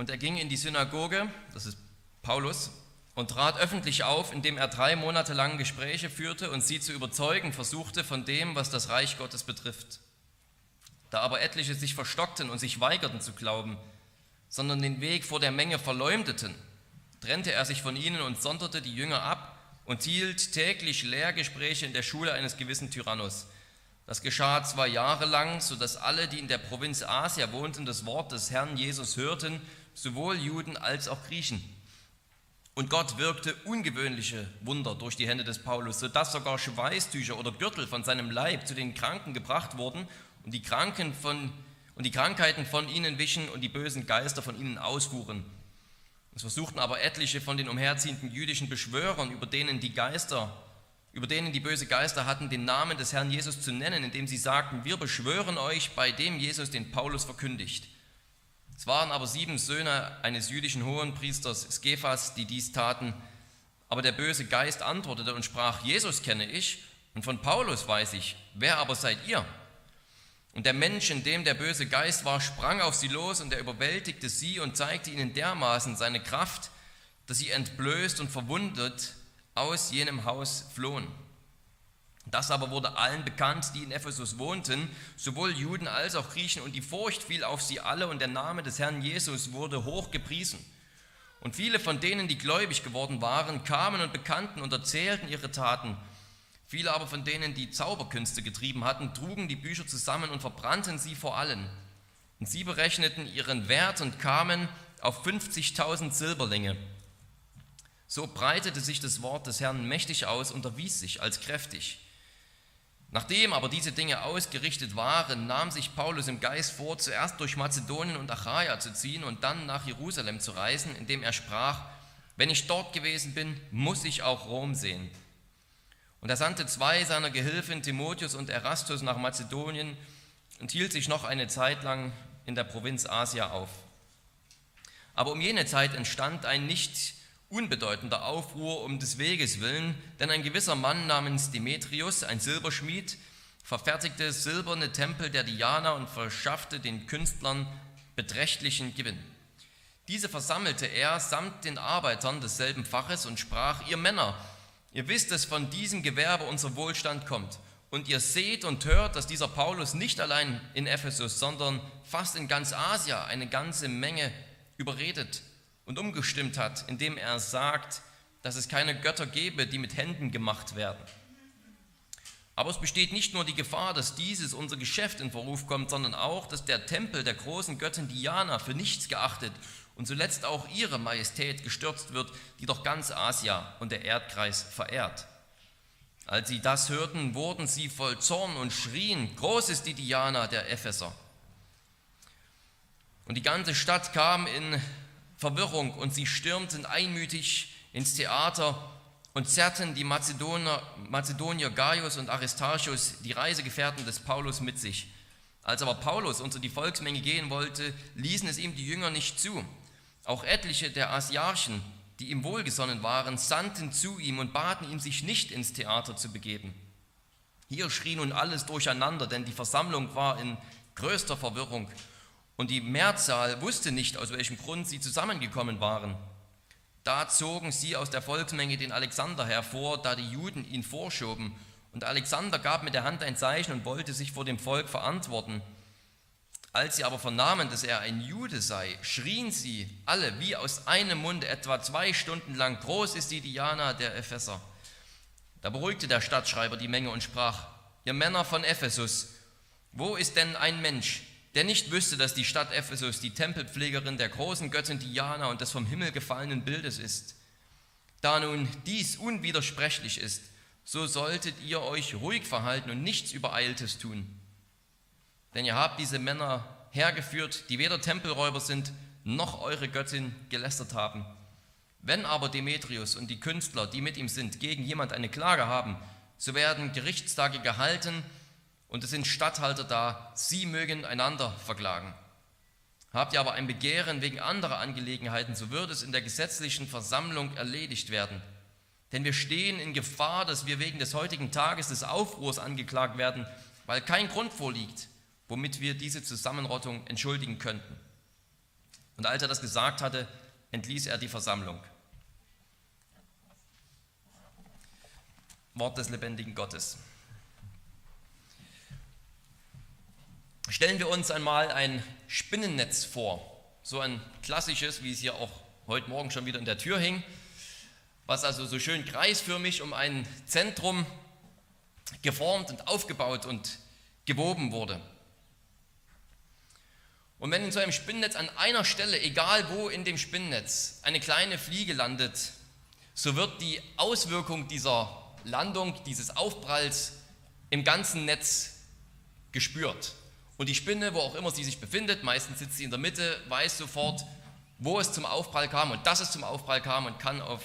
Und er ging in die Synagoge, das ist Paulus, und trat öffentlich auf, indem er drei Monate lang Gespräche führte und sie zu überzeugen versuchte von dem, was das Reich Gottes betrifft. Da aber etliche sich verstockten und sich weigerten zu glauben, sondern den Weg vor der Menge verleumdeten, trennte er sich von ihnen und sonderte die Jünger ab und hielt täglich Lehrgespräche in der Schule eines gewissen Tyrannos. Das geschah zwei Jahre lang, sodass alle, die in der Provinz Asia wohnten, das Wort des Herrn Jesus hörten, sowohl Juden als auch Griechen. Und Gott wirkte ungewöhnliche Wunder durch die Hände des Paulus, sodass sogar Schweißtücher oder Gürtel von seinem Leib zu den Kranken gebracht wurden und die, Kranken von, und die Krankheiten von ihnen wichen und die bösen Geister von ihnen ausfuhren. Es versuchten aber etliche von den umherziehenden jüdischen Beschwörern, über denen die Geister, über denen die böse Geister hatten, den Namen des Herrn Jesus zu nennen, indem sie sagten, wir beschwören euch bei dem Jesus, den Paulus verkündigt. Es waren aber sieben Söhne eines jüdischen Hohenpriesters Skephas, die dies taten. Aber der böse Geist antwortete und sprach, Jesus kenne ich und von Paulus weiß ich, wer aber seid ihr? Und der Mensch, in dem der böse Geist war, sprang auf sie los und er überwältigte sie und zeigte ihnen dermaßen seine Kraft, dass sie entblößt und verwundet aus jenem Haus flohen. Das aber wurde allen bekannt, die in Ephesus wohnten, sowohl Juden als auch Griechen, und die Furcht fiel auf sie alle, und der Name des Herrn Jesus wurde hoch gepriesen. Und viele von denen, die gläubig geworden waren, kamen und bekannten und erzählten ihre Taten. Viele aber von denen, die Zauberkünste getrieben hatten, trugen die Bücher zusammen und verbrannten sie vor allen. Und sie berechneten ihren Wert und kamen auf 50.000 Silberlinge. So breitete sich das Wort des Herrn mächtig aus und erwies sich als kräftig. Nachdem aber diese Dinge ausgerichtet waren, nahm sich Paulus im Geist vor, zuerst durch Mazedonien und Achaia zu ziehen und dann nach Jerusalem zu reisen, indem er sprach, wenn ich dort gewesen bin, muss ich auch Rom sehen. Und er sandte zwei seiner Gehilfen, Timotheus und Erastus, nach Mazedonien und hielt sich noch eine Zeit lang in der Provinz Asia auf. Aber um jene Zeit entstand ein nicht unbedeutender Aufruhr um des Weges willen, denn ein gewisser Mann namens Demetrius, ein Silberschmied, verfertigte silberne Tempel der Diana und verschaffte den Künstlern beträchtlichen Gewinn. Diese versammelte er samt den Arbeitern desselben Faches und sprach, ihr Männer, ihr wisst, dass von diesem Gewerbe unser Wohlstand kommt. Und ihr seht und hört, dass dieser Paulus nicht allein in Ephesus, sondern fast in ganz Asia eine ganze Menge überredet und umgestimmt hat, indem er sagt, dass es keine Götter gebe, die mit Händen gemacht werden. Aber es besteht nicht nur die Gefahr, dass dieses unser Geschäft in Verruf kommt, sondern auch, dass der Tempel der großen Göttin Diana für nichts geachtet und zuletzt auch ihre Majestät gestürzt wird, die doch ganz Asia und der Erdkreis verehrt. Als sie das hörten, wurden sie voll Zorn und schrien, groß ist die Diana der Epheser. Und die ganze Stadt kam in Verwirrung und sie stürmten einmütig ins Theater und zerrten die Mazedonier, Mazedonier Gaius und Aristarchus, die Reisegefährten des Paulus, mit sich. Als aber Paulus unter die Volksmenge gehen wollte, ließen es ihm die Jünger nicht zu. Auch etliche der Asiarchen, die ihm wohlgesonnen waren, sandten zu ihm und baten ihn, sich nicht ins Theater zu begeben. Hier schrie nun alles durcheinander, denn die Versammlung war in größter Verwirrung und die Mehrzahl wusste nicht, aus welchem Grund sie zusammengekommen waren. Da zogen sie aus der Volksmenge den Alexander hervor, da die Juden ihn vorschoben. Und Alexander gab mit der Hand ein Zeichen und wollte sich vor dem Volk verantworten. Als sie aber vernahmen, dass er ein Jude sei, schrien sie alle wie aus einem Munde etwa zwei Stunden lang, groß ist die Diana der Epheser. Da beruhigte der Stadtschreiber die Menge und sprach, ihr Männer von Ephesus, wo ist denn ein Mensch, der nicht wüsste, dass die Stadt Ephesus die Tempelpflegerin der großen Göttin Diana und des vom Himmel gefallenen Bildes ist. Da nun dies unwidersprechlich ist, so solltet ihr euch ruhig verhalten und nichts Übereiltes tun. Denn ihr habt diese Männer hergeführt, die weder Tempelräuber sind, noch eure Göttin gelästert haben. Wenn aber Demetrius und die Künstler, die mit ihm sind, gegen jemand eine Klage haben, so werden Gerichtstage gehalten und es sind Statthalter da, sie mögen einander verklagen. Habt ihr aber ein Begehren wegen anderer Angelegenheiten, so wird es in der gesetzlichen Versammlung erledigt werden. Denn wir stehen in Gefahr, dass wir wegen des heutigen Tages des Aufruhrs angeklagt werden, weil kein Grund vorliegt, womit wir diese Zusammenrottung entschuldigen könnten. Und als er das gesagt hatte, entließ er die Versammlung. Wort des lebendigen Gottes. Stellen wir uns einmal ein Spinnennetz vor, so ein klassisches, wie es hier auch heute Morgen schon wieder in der Tür hing, was also so schön kreisförmig um ein Zentrum geformt und aufgebaut und gewoben wurde. Und wenn in so einem Spinnennetz an einer Stelle, egal wo in dem Spinnennetz, eine kleine Fliege landet, so wird die Auswirkung dieser Landung, dieses Aufpralls im ganzen Netz gespürt. Und die Spinne, wo auch immer sie sich befindet, meistens sitzt sie in der Mitte, weiß sofort, wo es zum Aufprall kam und dass es zum Aufprall kam und kann, auf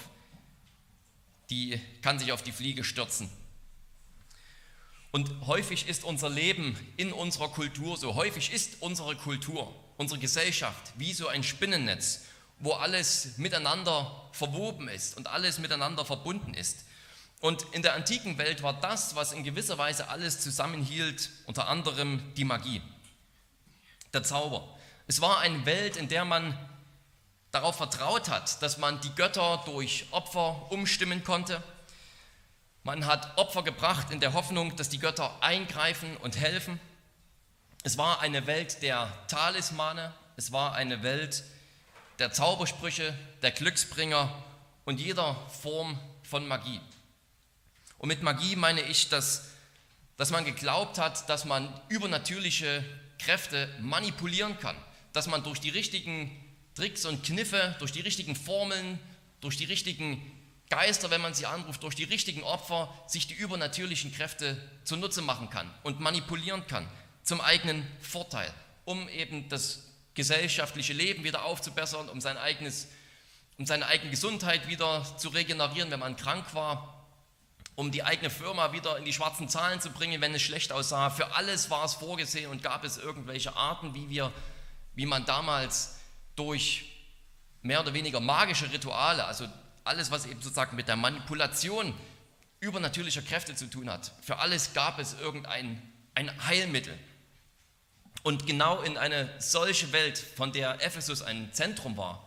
die, kann sich auf die Fliege stürzen. Und häufig ist unser Leben in unserer Kultur so, häufig ist unsere Kultur, unsere Gesellschaft wie so ein Spinnennetz, wo alles miteinander verwoben ist und alles miteinander verbunden ist. Und in der antiken Welt war das, was in gewisser Weise alles zusammenhielt, unter anderem die Magie, der Zauber. Es war eine Welt, in der man darauf vertraut hat, dass man die Götter durch Opfer umstimmen konnte, man hat Opfer gebracht in der Hoffnung, dass die Götter eingreifen und helfen. Es war eine Welt der Talismane, es war eine Welt der Zaubersprüche, der Glücksbringer und jeder Form von Magie. Und mit Magie meine ich, dass, dass man geglaubt hat, dass man übernatürliche Kräfte manipulieren kann, dass man durch die richtigen Tricks und Kniffe, durch die richtigen Formeln, durch die richtigen Geister, wenn man sie anruft, durch die richtigen Opfer sich die übernatürlichen Kräfte zunutze machen kann und manipulieren kann zum eigenen Vorteil, um eben das gesellschaftliche Leben wieder aufzubessern, um, sein eigenes, um seine eigene Gesundheit wieder zu regenerieren, wenn man krank war, um die eigene Firma wieder in die schwarzen Zahlen zu bringen, wenn es schlecht aussah. Für alles war es vorgesehen und gab es irgendwelche Arten, wie, wir, wie man damals durch mehr oder weniger magische Rituale, also alles, was eben sozusagen mit der Manipulation übernatürlicher Kräfte zu tun hat. Für alles gab es irgendein ein Heilmittel. Und genau in eine solche Welt, von der Ephesus ein Zentrum war,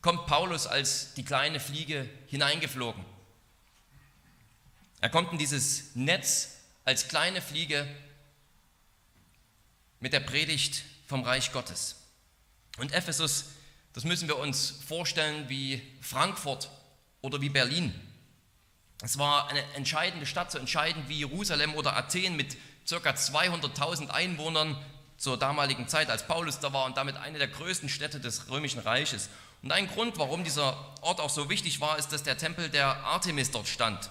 kommt Paulus als die kleine Fliege hineingeflogen. Er kommt in dieses Netz als kleine Fliege mit der Predigt vom Reich Gottes. Und Ephesus das müssen wir uns vorstellen wie Frankfurt oder wie Berlin. Es war eine entscheidende Stadt, so entscheidend wie Jerusalem oder Athen mit ca. 200.000 Einwohnern zur damaligen Zeit, als Paulus da war und damit eine der größten Städte des römischen Reiches. Und ein Grund, warum dieser Ort auch so wichtig war, ist, dass der Tempel der Artemis dort stand,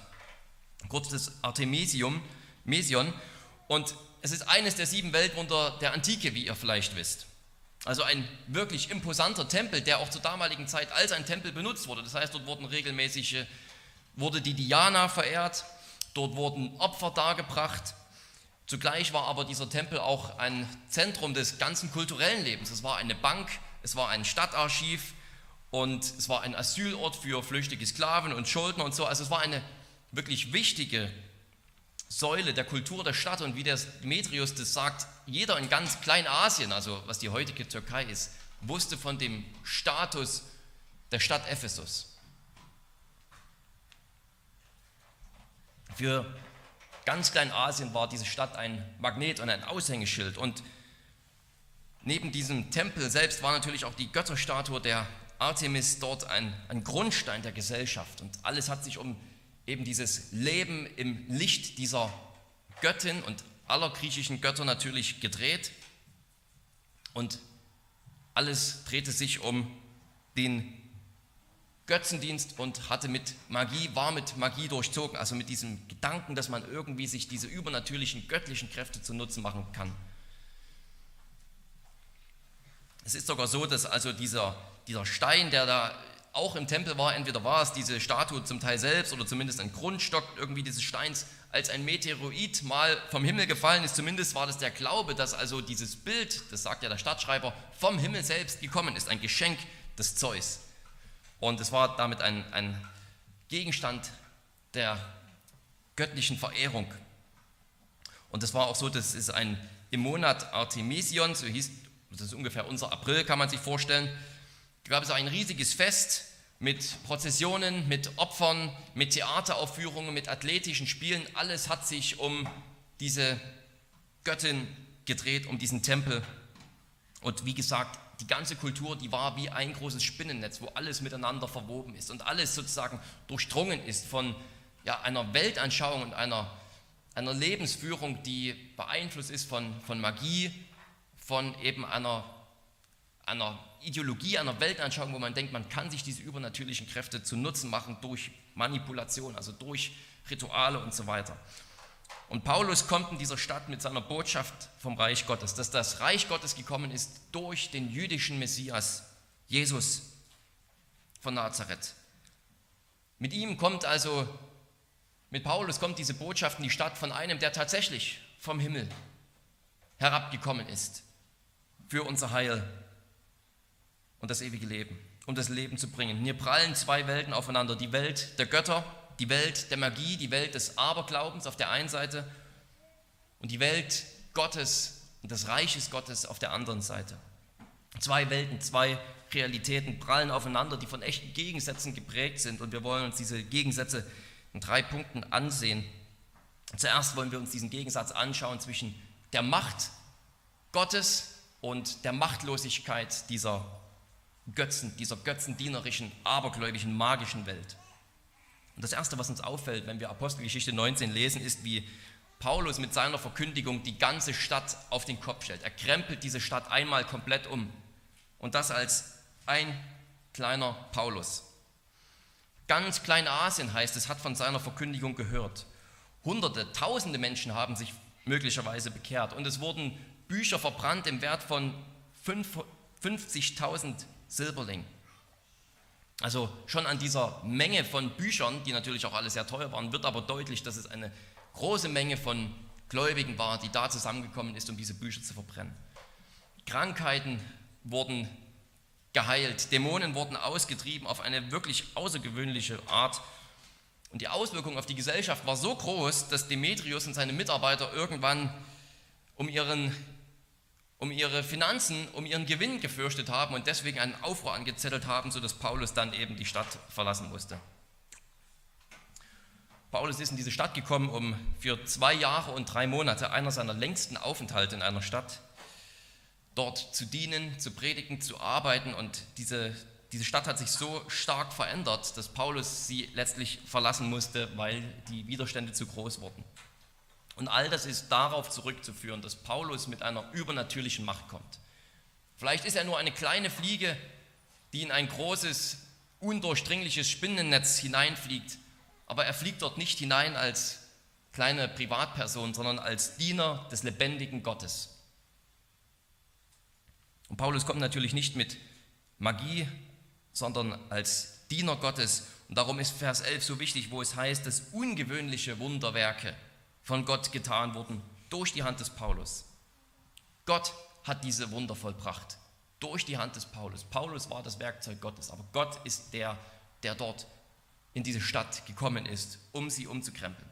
kurz das Artemisium, Mesion. Und es ist eines der sieben Weltwunder der Antike, wie ihr vielleicht wisst. Also ein wirklich imposanter Tempel, der auch zur damaligen Zeit als ein Tempel benutzt wurde. Das heißt, dort wurden regelmäßig, wurde die Diana verehrt, dort wurden Opfer dargebracht. Zugleich war aber dieser Tempel auch ein Zentrum des ganzen kulturellen Lebens. Es war eine Bank, es war ein Stadtarchiv und es war ein Asylort für flüchtige Sklaven und Schuldner und so. Also es war eine wirklich wichtige Säule der Kultur der Stadt. Und wie der Demetrius das sagt, jeder in ganz Kleinasien, also was die heutige Türkei ist, wusste von dem Status der Stadt Ephesus. Für ganz Kleinasien war diese Stadt ein Magnet und ein Aushängeschild. Und neben diesem Tempel selbst war natürlich auch die Götterstatue der Artemis dort ein, ein Grundstein der Gesellschaft. Und alles hat sich um eben dieses Leben im Licht dieser Göttin und aller griechischen Götter natürlich gedreht. Und alles drehte sich um den Götzendienst und hatte mit Magie, war mit Magie durchzogen, also mit diesem Gedanken, dass man irgendwie sich diese übernatürlichen göttlichen Kräfte zu Nutzen machen kann. Es ist sogar so, dass also dieser, dieser Stein, der da auch im Tempel war, entweder war es diese Statue zum Teil selbst oder zumindest ein Grundstock irgendwie dieses Steins, als ein Meteoroid mal vom Himmel gefallen ist. Zumindest war das der Glaube, dass also dieses Bild, das sagt ja der Stadtschreiber, vom Himmel selbst gekommen ist, ein Geschenk des Zeus. Und es war damit ein, ein Gegenstand der göttlichen Verehrung. Und es war auch so, dass es ein im Monat Artemision, so hieß das ist ungefähr unser April, kann man sich vorstellen, gab es ein riesiges Fest mit Prozessionen, mit Opfern, mit Theateraufführungen, mit athletischen Spielen. Alles hat sich um diese Göttin gedreht, um diesen Tempel. Und wie gesagt, die ganze Kultur, die war wie ein großes Spinnennetz, wo alles miteinander verwoben ist und alles sozusagen durchdrungen ist von ja, einer Weltanschauung und einer, einer Lebensführung, die beeinflusst ist von, von Magie, von eben einer, einer Ideologie, einer Weltanschauung, wo man denkt, man kann sich diese übernatürlichen Kräfte zu Nutzen machen durch Manipulation, also durch Rituale und so weiter. Und Paulus kommt in dieser Stadt mit seiner Botschaft vom Reich Gottes, dass das Reich Gottes gekommen ist durch den jüdischen Messias, Jesus von Nazareth. Mit ihm kommt also, mit Paulus kommt diese Botschaft in die Stadt von einem, der tatsächlich vom Himmel herabgekommen ist für unser Heil und das ewige Leben, um das Leben zu bringen. Hier prallen zwei Welten aufeinander, die Welt der Götter, die Welt der Magie, die Welt des Aberglaubens auf der einen Seite und die Welt Gottes und des Reiches Gottes auf der anderen Seite. Zwei Welten, zwei Realitäten prallen aufeinander, die von echten Gegensätzen geprägt sind und wir wollen uns diese Gegensätze in drei Punkten ansehen. Zuerst wollen wir uns diesen Gegensatz anschauen zwischen der Macht Gottes und der Machtlosigkeit dieser Götzen, dieser götzendienerischen, abergläubigen, magischen Welt. Und das Erste, was uns auffällt, wenn wir Apostelgeschichte 19 lesen, ist, wie Paulus mit seiner Verkündigung die ganze Stadt auf den Kopf stellt. Er krempelt diese Stadt einmal komplett um. Und das als ein kleiner Paulus. Ganz Kleinasien heißt es, hat von seiner Verkündigung gehört. Hunderte, tausende Menschen haben sich möglicherweise bekehrt. Und es wurden Bücher verbrannt im Wert von 50.000 Silberling. Also schon an dieser Menge von Büchern, die natürlich auch alle sehr teuer waren, wird aber deutlich, dass es eine große Menge von Gläubigen war, die da zusammengekommen ist, um diese Bücher zu verbrennen. Krankheiten wurden geheilt, Dämonen wurden ausgetrieben auf eine wirklich außergewöhnliche Art. Und die Auswirkung auf die Gesellschaft war so groß, dass Demetrius und seine Mitarbeiter irgendwann um ihren um ihre Finanzen, um ihren Gewinn gefürchtet haben und deswegen einen Aufruhr angezettelt haben, sodass Paulus dann eben die Stadt verlassen musste. Paulus ist in diese Stadt gekommen, um für zwei Jahre und drei Monate, einer seiner längsten Aufenthalte in einer Stadt, dort zu dienen, zu predigen, zu arbeiten. Und diese, diese Stadt hat sich so stark verändert, dass Paulus sie letztlich verlassen musste, weil die Widerstände zu groß wurden. Und all das ist darauf zurückzuführen, dass Paulus mit einer übernatürlichen Macht kommt. Vielleicht ist er nur eine kleine Fliege, die in ein großes, undurchdringliches Spinnennetz hineinfliegt, aber er fliegt dort nicht hinein als kleine Privatperson, sondern als Diener des lebendigen Gottes. Und Paulus kommt natürlich nicht mit Magie, sondern als Diener Gottes. Und darum ist Vers 11 so wichtig, wo es heißt, dass ungewöhnliche Wunderwerke von Gott getan wurden durch die Hand des Paulus. Gott hat diese Wunder vollbracht durch die Hand des Paulus. Paulus war das Werkzeug Gottes, aber Gott ist der, der dort in diese Stadt gekommen ist, um sie umzukrempeln.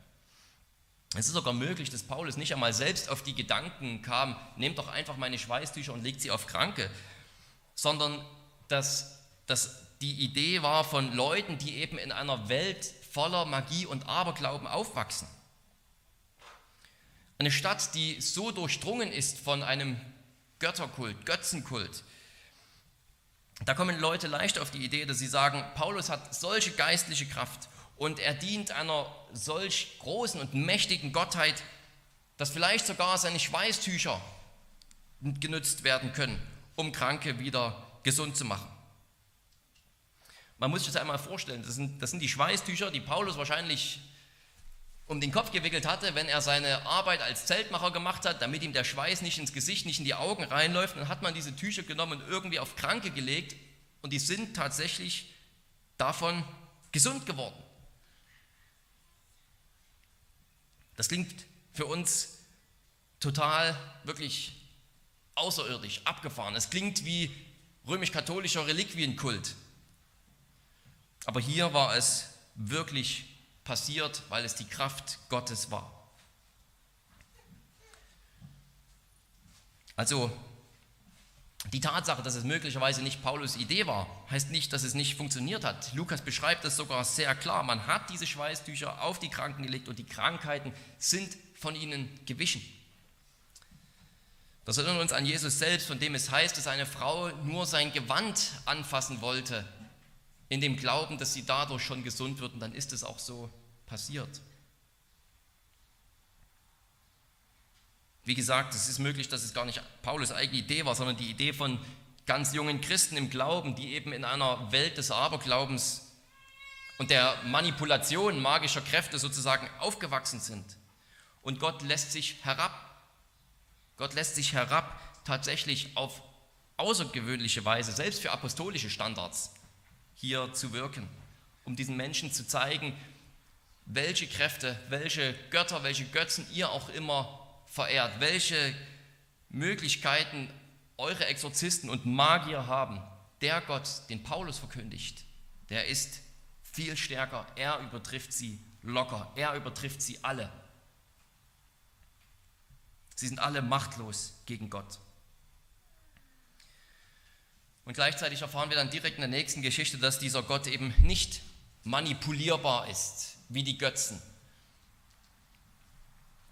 Es ist sogar möglich, dass Paulus nicht einmal selbst auf die Gedanken kam, nehmt doch einfach meine Schweißtücher und legt sie auf Kranke, sondern dass, dass die Idee war von Leuten, die eben in einer Welt voller Magie und Aberglauben aufwachsen. Eine Stadt, die so durchdrungen ist von einem Götterkult, Götzenkult. Da kommen Leute leicht auf die Idee, dass sie sagen, Paulus hat solche geistliche Kraft und er dient einer solch großen und mächtigen Gottheit, dass vielleicht sogar seine Schweißtücher genutzt werden können, um Kranke wieder gesund zu machen. Man muss sich das einmal vorstellen, das sind, das sind die Schweißtücher, die Paulus wahrscheinlich um den Kopf gewickelt hatte, wenn er seine Arbeit als Zeltmacher gemacht hat, damit ihm der Schweiß nicht ins Gesicht, nicht in die Augen reinläuft, dann hat man diese Tücher genommen und irgendwie auf Kranke gelegt und die sind tatsächlich davon gesund geworden. Das klingt für uns total wirklich außerirdisch, abgefahren. Es klingt wie römisch-katholischer Reliquienkult. Aber hier war es wirklich passiert, weil es die Kraft Gottes war. Also Die Tatsache, dass es möglicherweise nicht Paulus Idee war, heißt nicht, dass es nicht funktioniert hat. Lukas beschreibt das sogar sehr klar. Man hat diese Schweißtücher auf die Kranken gelegt und die Krankheiten sind von ihnen gewichen. Das erinnert uns an Jesus selbst, von dem es heißt, dass eine Frau nur sein Gewand anfassen wollte, in dem Glauben, dass sie dadurch schon gesund wird. Und dann ist es auch so passiert. Wie gesagt, es ist möglich, dass es gar nicht Paulus eigene Idee war, sondern die Idee von ganz jungen Christen im Glauben, die eben in einer Welt des Aberglaubens und der Manipulation magischer Kräfte sozusagen aufgewachsen sind. Und Gott lässt sich herab. Gott lässt sich herab tatsächlich auf außergewöhnliche Weise, selbst für apostolische Standards, hier zu wirken, um diesen Menschen zu zeigen, welche Kräfte, welche Götter, welche Götzen ihr auch immer verehrt, welche Möglichkeiten eure Exorzisten und Magier haben. Der Gott, den Paulus verkündigt, der ist viel stärker. Er übertrifft sie locker. Er übertrifft sie alle. Sie sind alle machtlos gegen Gott. Und gleichzeitig erfahren wir dann direkt in der nächsten Geschichte, dass dieser Gott eben nicht manipulierbar ist wie die Götzen,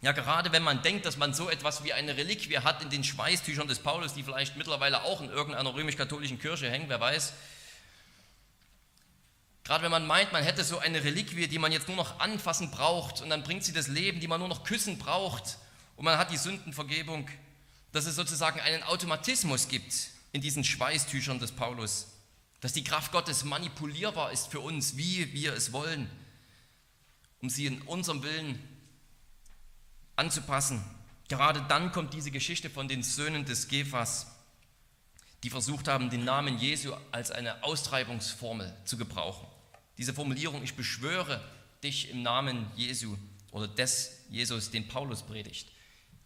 ja, gerade wenn man denkt, dass man so etwas wie eine Reliquie hat in den Schweißtüchern des Paulus, die vielleicht mittlerweile auch in irgendeiner römisch-katholischen Kirche hängen, wer weiß. Gerade wenn man meint, man hätte so eine Reliquie, die man jetzt nur noch anfassen braucht und dann bringt sie das Leben, die man nur noch küssen braucht und man hat die Sündenvergebung, dass es sozusagen einen Automatismus gibt in diesen Schweißtüchern des Paulus, dass die Kraft Gottes manipulierbar ist für uns, wie wir es wollen, um sie in unserem Willen anzupassen. Gerade dann kommt diese Geschichte von den Söhnen des Gephas, die versucht haben, den Namen Jesu als eine Austreibungsformel zu gebrauchen. Diese Formulierung, ich beschwöre dich im Namen Jesu oder des Jesus, den Paulus predigt.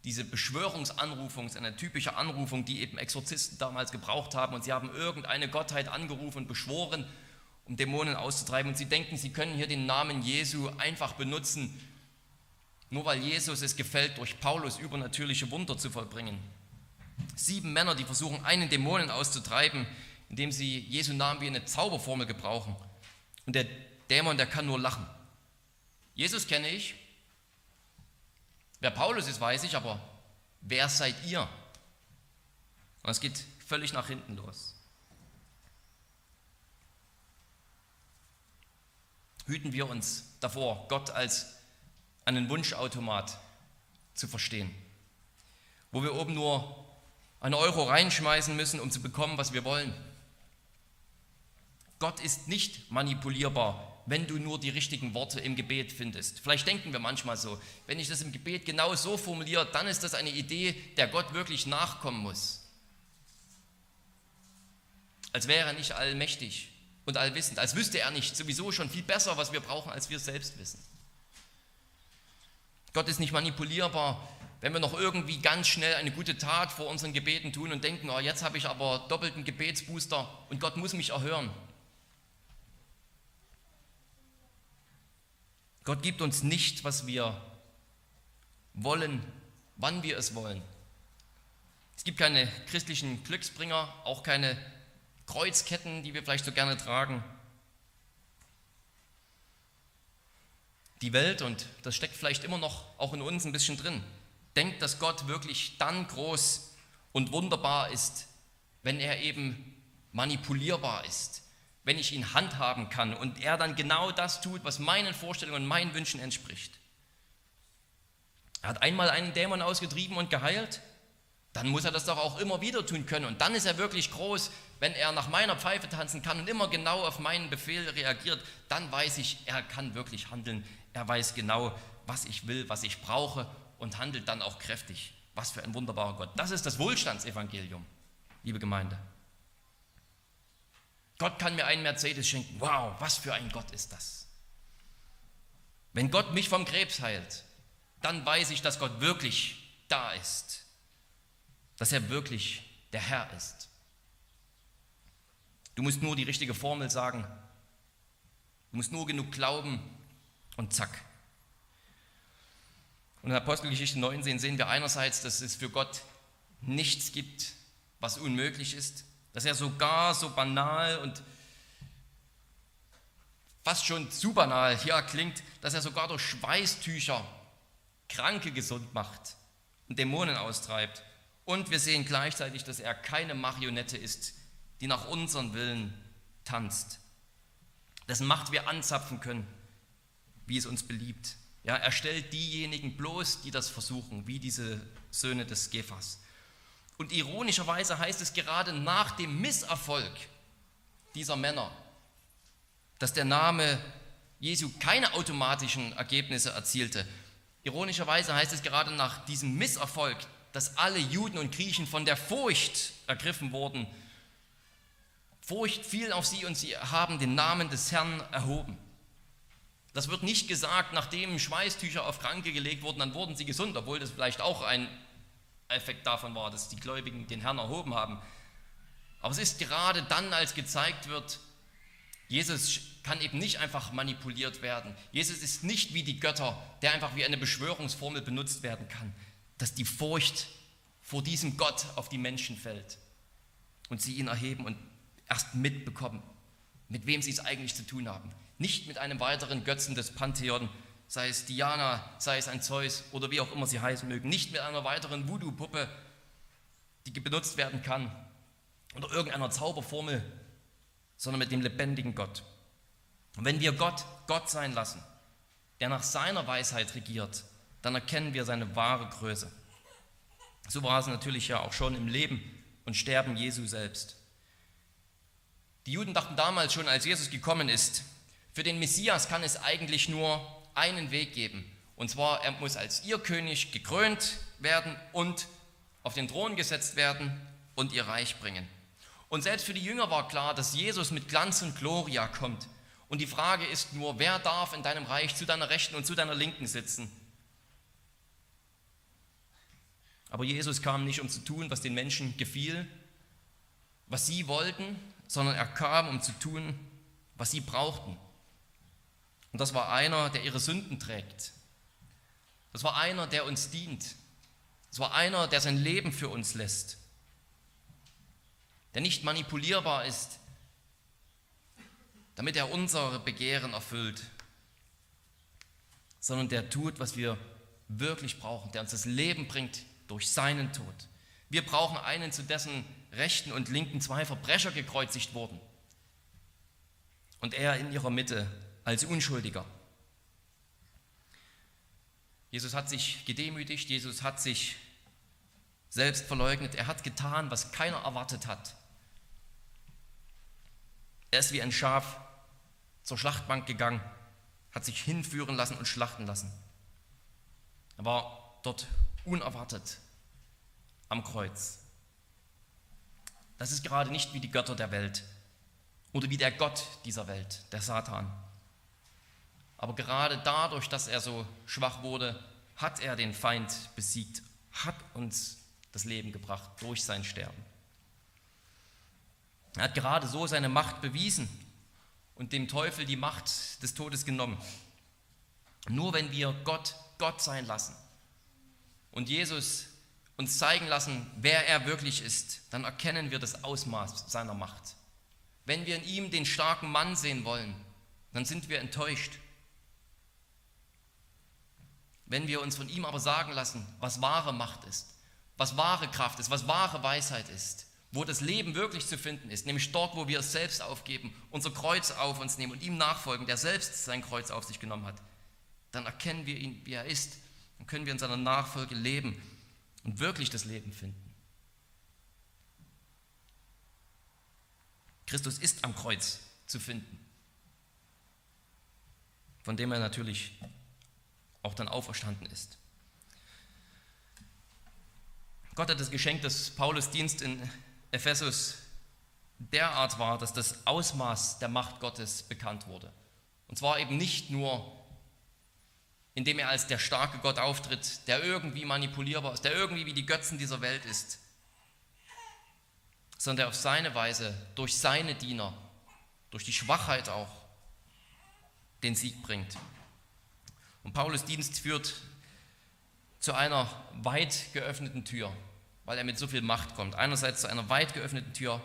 Diese Beschwörungsanrufung ist eine typische Anrufung, die eben Exorzisten damals gebraucht haben und sie haben irgendeine Gottheit angerufen und beschworen, um Dämonen auszutreiben und sie denken, sie können hier den Namen Jesu einfach benutzen, nur weil Jesus es gefällt, durch Paulus übernatürliche Wunder zu vollbringen. Sieben Männer, die versuchen, einen Dämonen auszutreiben, indem sie Jesu Namen wie eine Zauberformel gebrauchen. Und der Dämon, der kann nur lachen. Jesus kenne ich. Wer Paulus ist, weiß ich, aber wer seid ihr? Und es geht völlig nach hinten los. Hüten wir uns davor, Gott als einen Wunschautomat zu verstehen, wo wir oben nur einen Euro reinschmeißen müssen, um zu bekommen, was wir wollen. Gott ist nicht manipulierbar, wenn du nur die richtigen Worte im Gebet findest. Vielleicht denken wir manchmal so, wenn ich das im Gebet genau so formuliere, dann ist das eine Idee, der Gott wirklich nachkommen muss. Als wäre er nicht allmächtig und allwissend, als wüsste er nicht sowieso schon viel besser, was wir brauchen, als wir selbst wissen. Gott ist nicht manipulierbar, wenn wir noch irgendwie ganz schnell eine gute Tat vor unseren Gebeten tun und denken, oh, jetzt habe ich aber doppelten Gebetsbooster und Gott muss mich erhören. Gott gibt uns nicht, was wir wollen, wann wir es wollen. Es gibt keine christlichen Glücksbringer, auch keine Kreuzketten, die wir vielleicht so gerne tragen. die Welt, und das steckt vielleicht immer noch auch in uns ein bisschen drin, denkt, dass Gott wirklich dann groß und wunderbar ist, wenn er eben manipulierbar ist, wenn ich ihn handhaben kann und er dann genau das tut, was meinen Vorstellungen und meinen Wünschen entspricht. Er hat einmal einen Dämon ausgetrieben und geheilt, dann muss er das doch auch immer wieder tun können. Und dann ist er wirklich groß, wenn er nach meiner Pfeife tanzen kann und immer genau auf meinen Befehl reagiert, dann weiß ich, er kann wirklich handeln. Er weiß genau, was ich will, was ich brauche und handelt dann auch kräftig. Was für ein wunderbarer Gott. Das ist das Wohlstandsevangelium, liebe Gemeinde. Gott kann mir einen Mercedes schenken. Wow, was für ein Gott ist das? Wenn Gott mich vom Krebs heilt, dann weiß ich, dass Gott wirklich da ist. Dass er wirklich der Herr ist. Du musst nur die richtige Formel sagen. Du musst nur genug glauben und zack. Und in Apostelgeschichte 19 sehen wir einerseits, dass es für Gott nichts gibt, was unmöglich ist, dass er sogar so banal und fast schon zu banal hier klingt, dass er sogar durch Schweißtücher Kranke gesund macht und Dämonen austreibt. Und wir sehen gleichzeitig, dass er keine Marionette ist, die nach unserem Willen tanzt, dessen Macht wir anzapfen können, wie es uns beliebt. Ja, er stellt diejenigen bloß, die das versuchen, wie diese Söhne des Gephas. Und ironischerweise heißt es gerade nach dem Misserfolg dieser Männer, dass der Name Jesu keine automatischen Ergebnisse erzielte. Ironischerweise heißt es gerade nach diesem Misserfolg, dass alle Juden und Griechen von der Furcht ergriffen wurden. Furcht fiel auf sie und sie haben den Namen des Herrn erhoben. Das wird nicht gesagt, nachdem Schweißtücher auf Kranke gelegt wurden, dann wurden sie gesund, obwohl das vielleicht auch ein Effekt davon war, dass die Gläubigen den Herrn erhoben haben. Aber es ist gerade dann, als gezeigt wird, Jesus kann eben nicht einfach manipuliert werden. Jesus ist nicht wie die Götter, der einfach wie eine Beschwörungsformel benutzt werden kann, dass die Furcht vor diesem Gott auf die Menschen fällt und sie ihn erheben und erst mitbekommen, mit wem sie es eigentlich zu tun haben. Nicht mit einem weiteren Götzen des Pantheon, sei es Diana, sei es ein Zeus oder wie auch immer sie heißen mögen. Nicht mit einer weiteren Voodoo-Puppe, die benutzt werden kann oder irgendeiner Zauberformel, sondern mit dem lebendigen Gott. Und wenn wir Gott Gott sein lassen, der nach seiner Weisheit regiert, dann erkennen wir seine wahre Größe. So war es natürlich ja auch schon im Leben und Sterben Jesu selbst. Die Juden dachten damals schon, als Jesus gekommen ist, für den Messias kann es eigentlich nur einen Weg geben. Und zwar, er muss als ihr König gekrönt werden und auf den Thron gesetzt werden und ihr Reich bringen. Und selbst für die Jünger war klar, dass Jesus mit Glanz und Gloria kommt. Und die Frage ist nur, wer darf in deinem Reich zu deiner Rechten und zu deiner Linken sitzen? Aber Jesus kam nicht, um zu tun, was den Menschen gefiel, was sie wollten, sondern er kam, um zu tun, was sie brauchten. Und das war einer, der ihre Sünden trägt. Das war einer, der uns dient. Das war einer, der sein Leben für uns lässt der nicht manipulierbar ist, damit er unsere Begehren erfüllt, sondern der tut, was wir wirklich brauchen, der uns das Leben bringt durch seinen Tod. Wir brauchen einen, zu dessen rechten und linken zwei Verbrecher gekreuzigt wurden. Und er in ihrer Mitte als Unschuldiger. Jesus hat sich gedemütigt, Jesus hat sich selbst verleugnet, er hat getan, was keiner erwartet hat. Er ist wie ein Schaf zur Schlachtbank gegangen, hat sich hinführen lassen und schlachten lassen. Er war dort unerwartet am Kreuz. Das ist gerade nicht wie die Götter der Welt oder wie der Gott dieser Welt, der Satan. Aber gerade dadurch, dass er so schwach wurde, hat er den Feind besiegt, hat uns das Leben gebracht durch sein Sterben. Er hat gerade so seine Macht bewiesen und dem Teufel die Macht des Todes genommen. Nur wenn wir Gott Gott sein lassen und Jesus uns zeigen lassen, wer er wirklich ist, dann erkennen wir das Ausmaß seiner Macht. Wenn wir in ihm den starken Mann sehen wollen, dann sind wir enttäuscht. Wenn wir uns von ihm aber sagen lassen, was wahre Macht ist, was wahre Kraft ist, was wahre Weisheit ist, wo das Leben wirklich zu finden ist, nämlich dort, wo wir es selbst aufgeben, unser Kreuz auf uns nehmen und ihm nachfolgen, der selbst sein Kreuz auf sich genommen hat, dann erkennen wir ihn, wie er ist, dann können wir in seiner Nachfolge leben und wirklich das Leben finden. Christus ist am Kreuz zu finden, von dem er natürlich auch dann auferstanden ist. Gott hat das Geschenk des Paulus Dienst in Ephesus derart war, dass das Ausmaß der Macht Gottes bekannt wurde. Und zwar eben nicht nur, indem er als der starke Gott auftritt, der irgendwie manipulierbar ist, der irgendwie wie die Götzen dieser Welt ist, sondern der auf seine Weise, durch seine Diener, durch die Schwachheit auch, den Sieg bringt. Und Paulus Dienst führt zu einer weit geöffneten Tür, weil er mit so viel Macht kommt. Einerseits zu einer weit geöffneten Tür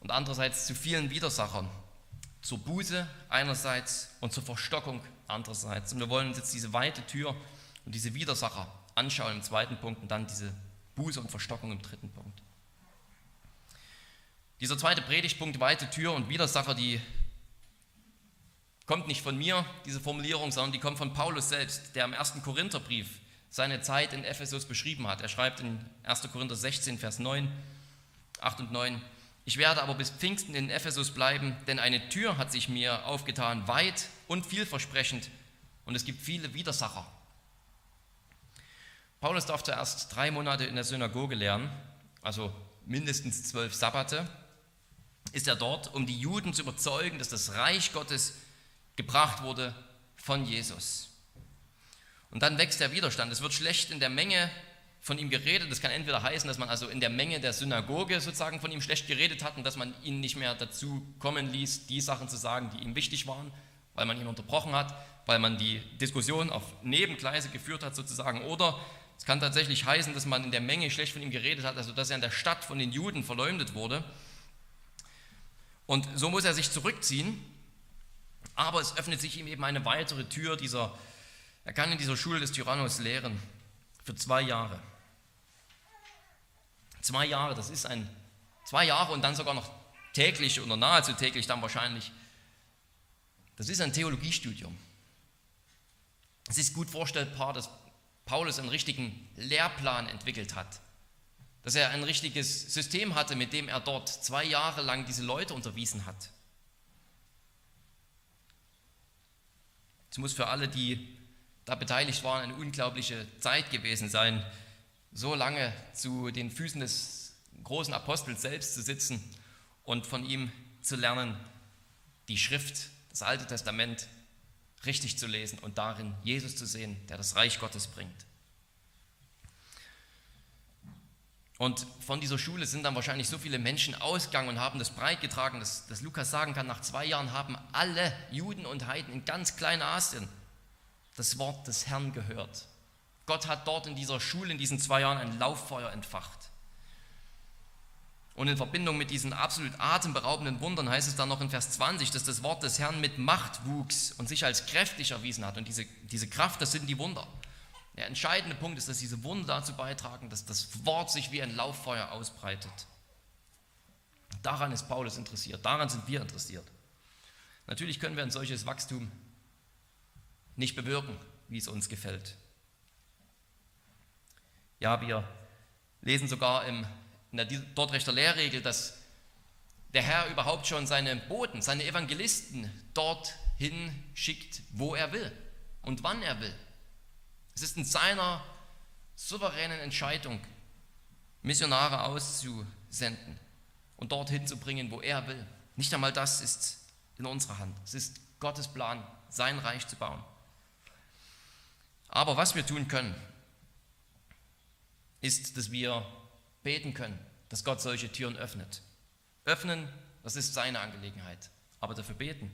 und andererseits zu vielen Widersachern. Zur Buße einerseits und zur Verstockung andererseits. Und wir wollen uns jetzt diese weite Tür und diese Widersacher anschauen im zweiten Punkt und dann diese Buße und Verstockung im dritten Punkt. Dieser zweite Predigtpunkt, weite Tür und Widersacher, die kommt nicht von mir, diese Formulierung, sondern die kommt von Paulus selbst, der im ersten Korintherbrief seine Zeit in Ephesus beschrieben hat. Er schreibt in 1. Korinther 16, Vers 9, 8 und 9, ich werde aber bis Pfingsten in Ephesus bleiben, denn eine Tür hat sich mir aufgetan, weit und vielversprechend, und es gibt viele Widersacher. Paulus darf zuerst drei Monate in der Synagoge lernen, also mindestens zwölf Sabbate, ist er dort, um die Juden zu überzeugen, dass das Reich Gottes gebracht wurde von Jesus. Und dann wächst der Widerstand. Es wird schlecht in der Menge von ihm geredet. Das kann entweder heißen, dass man also in der Menge der Synagoge sozusagen von ihm schlecht geredet hat und dass man ihn nicht mehr dazu kommen ließ, die Sachen zu sagen, die ihm wichtig waren, weil man ihn unterbrochen hat, weil man die Diskussion auf Nebengleise geführt hat sozusagen. Oder es kann tatsächlich heißen, dass man in der Menge schlecht von ihm geredet hat, also dass er in der Stadt von den Juden verleumdet wurde. Und so muss er sich zurückziehen, aber es öffnet sich ihm eben eine weitere Tür dieser, er kann in dieser Schule des Tyrannos lehren, für zwei Jahre. Zwei Jahre, das ist ein, zwei Jahre und dann sogar noch täglich oder nahezu täglich dann wahrscheinlich. Das ist ein Theologiestudium. Es ist gut vorstellbar, dass Paulus einen richtigen Lehrplan entwickelt hat. Dass er ein richtiges System hatte, mit dem er dort zwei Jahre lang diese Leute unterwiesen hat. Es muss für alle, die da beteiligt waren, eine unglaubliche Zeit gewesen sein, so lange zu den Füßen des großen Apostels selbst zu sitzen und von ihm zu lernen, die Schrift, das Alte Testament richtig zu lesen und darin Jesus zu sehen, der das Reich Gottes bringt. Und von dieser Schule sind dann wahrscheinlich so viele Menschen ausgegangen und haben das breit getragen, dass, dass Lukas sagen kann, nach zwei Jahren haben alle Juden und Heiden in ganz Kleinasien das Wort des Herrn gehört. Gott hat dort in dieser Schule in diesen zwei Jahren ein Lauffeuer entfacht. Und in Verbindung mit diesen absolut atemberaubenden Wundern heißt es dann noch in Vers 20, dass das Wort des Herrn mit Macht wuchs und sich als kräftig erwiesen hat. Und diese, diese Kraft, das sind die Wunder. Der entscheidende Punkt ist, dass diese Wunder dazu beitragen, dass das Wort sich wie ein Lauffeuer ausbreitet. Daran ist Paulus interessiert, daran sind wir interessiert. Natürlich können wir ein solches Wachstum nicht bewirken, wie es uns gefällt. Ja, wir lesen sogar im in der Dortrechter Lehrregel, dass der Herr überhaupt schon seine Boten, seine Evangelisten dorthin schickt, wo er will und wann er will. Es ist in seiner souveränen Entscheidung, Missionare auszusenden und dorthin zu bringen, wo er will. Nicht einmal das ist in unserer Hand. Es ist Gottes Plan, sein Reich zu bauen. Aber was wir tun können, ist, dass wir beten können, dass Gott solche Türen öffnet. Öffnen, das ist seine Angelegenheit. Aber dafür beten,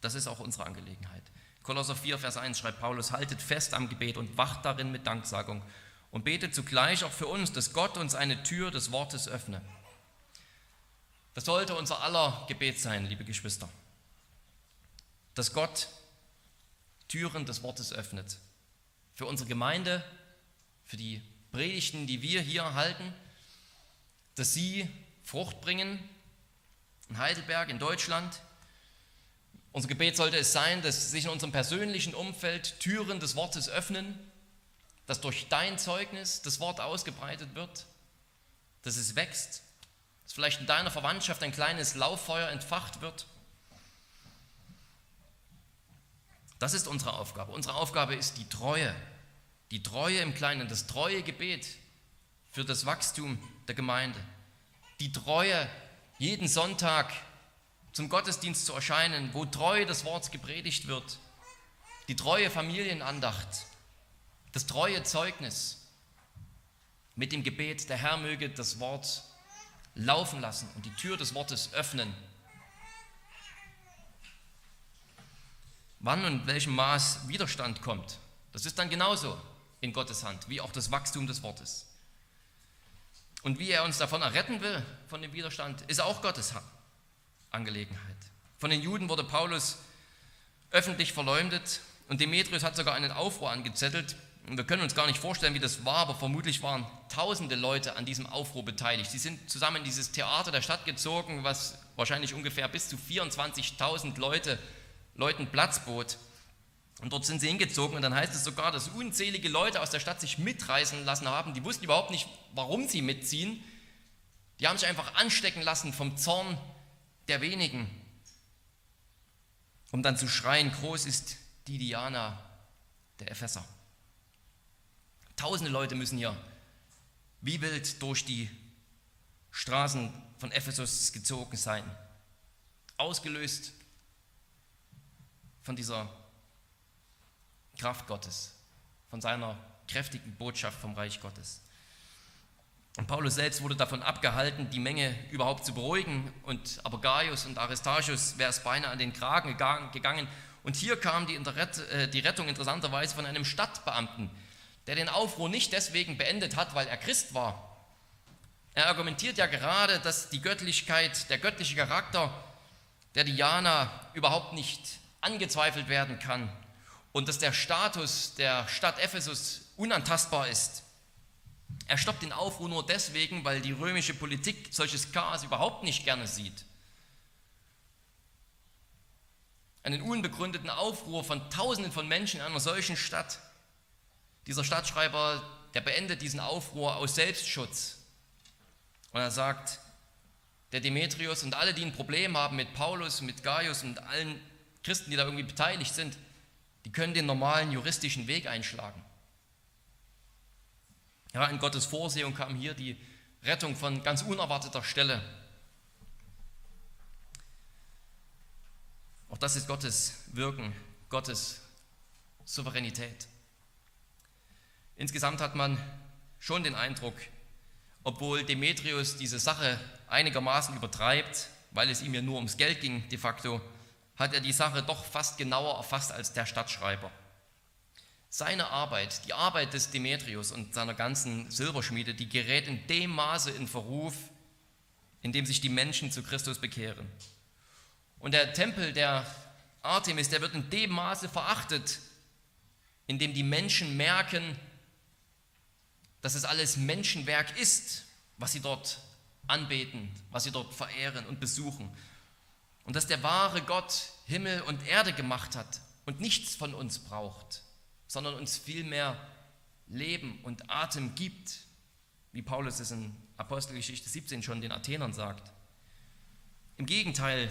das ist auch unsere Angelegenheit. Kolosser 4, Vers 1 schreibt Paulus, haltet fest am Gebet und wacht darin mit Danksagung und betet zugleich auch für uns, dass Gott uns eine Tür des Wortes öffne. Das sollte unser aller Gebet sein, liebe Geschwister. Dass Gott Türen des Wortes öffnet. Für unsere Gemeinde, für die Predigten, die wir hier halten, dass sie Frucht bringen in Heidelberg, in Deutschland. Unser Gebet sollte es sein, dass sich in unserem persönlichen Umfeld Türen des Wortes öffnen, dass durch dein Zeugnis das Wort ausgebreitet wird, dass es wächst, dass vielleicht in deiner Verwandtschaft ein kleines Lauffeuer entfacht wird. Das ist unsere Aufgabe. Unsere Aufgabe ist die Treue, die Treue im Kleinen, das treue Gebet für das Wachstum der Gemeinde. Die Treue, jeden Sonntag zum Gottesdienst zu erscheinen, wo treu das Wort gepredigt wird. Die treue Familienandacht, das treue Zeugnis mit dem Gebet, der Herr möge das Wort laufen lassen und die Tür des Wortes öffnen. Wann und welchem Maß Widerstand kommt, das ist dann genauso in Gottes Hand, wie auch das Wachstum des Wortes. Und wie er uns davon erretten will, von dem Widerstand, ist auch Gottes Angelegenheit. Von den Juden wurde Paulus öffentlich verleumdet und Demetrius hat sogar einen Aufruhr angezettelt. Und wir können uns gar nicht vorstellen, wie das war, aber vermutlich waren tausende Leute an diesem Aufruhr beteiligt. Sie sind zusammen in dieses Theater der Stadt gezogen, was wahrscheinlich ungefähr bis zu 24.000 Leute, Leuten Platz bot. Und dort sind sie hingezogen und dann heißt es sogar, dass unzählige Leute aus der Stadt sich mitreißen lassen haben. Die wussten überhaupt nicht, warum sie mitziehen. Die haben sich einfach anstecken lassen vom Zorn der wenigen, um dann zu schreien, groß ist die Diana der Epheser. Tausende Leute müssen hier wie wild durch die Straßen von Ephesus gezogen sein, ausgelöst von dieser Kraft Gottes, von seiner kräftigen Botschaft vom Reich Gottes. Und Paulus selbst wurde davon abgehalten, die Menge überhaupt zu beruhigen. Und aber Gaius und Aristarchus wäre es beinahe an den Kragen gegangen. Und hier kam die, äh, die Rettung interessanterweise von einem Stadtbeamten, der den Aufruhr nicht deswegen beendet hat, weil er Christ war. Er argumentiert ja gerade, dass die Göttlichkeit, der göttliche Charakter der Diana überhaupt nicht angezweifelt werden kann und dass der Status der Stadt Ephesus unantastbar ist. Er stoppt den Aufruhr nur deswegen, weil die römische Politik solches Chaos überhaupt nicht gerne sieht. Einen unbegründeten Aufruhr von Tausenden von Menschen in einer solchen Stadt. Dieser Stadtschreiber, der beendet diesen Aufruhr aus Selbstschutz. Und er sagt, der Demetrius und alle, die ein Problem haben mit Paulus, mit Gaius und allen Christen, die da irgendwie beteiligt sind, die können den normalen juristischen Weg einschlagen. Ja, in Gottes Vorsehung kam hier die Rettung von ganz unerwarteter Stelle. Auch das ist Gottes Wirken, Gottes Souveränität. Insgesamt hat man schon den Eindruck, obwohl Demetrius diese Sache einigermaßen übertreibt, weil es ihm ja nur ums Geld ging de facto, hat er die Sache doch fast genauer erfasst als der Stadtschreiber. Seine Arbeit, die Arbeit des Demetrius und seiner ganzen Silberschmiede, die gerät in dem Maße in Verruf, in dem sich die Menschen zu Christus bekehren. Und der Tempel der Artemis, der wird in dem Maße verachtet, in dem die Menschen merken, dass es alles Menschenwerk ist, was sie dort anbeten, was sie dort verehren und besuchen und dass der wahre Gott Himmel und Erde gemacht hat und nichts von uns braucht, sondern uns vielmehr Leben und Atem gibt, wie Paulus es in Apostelgeschichte 17 schon den Athenern sagt. Im Gegenteil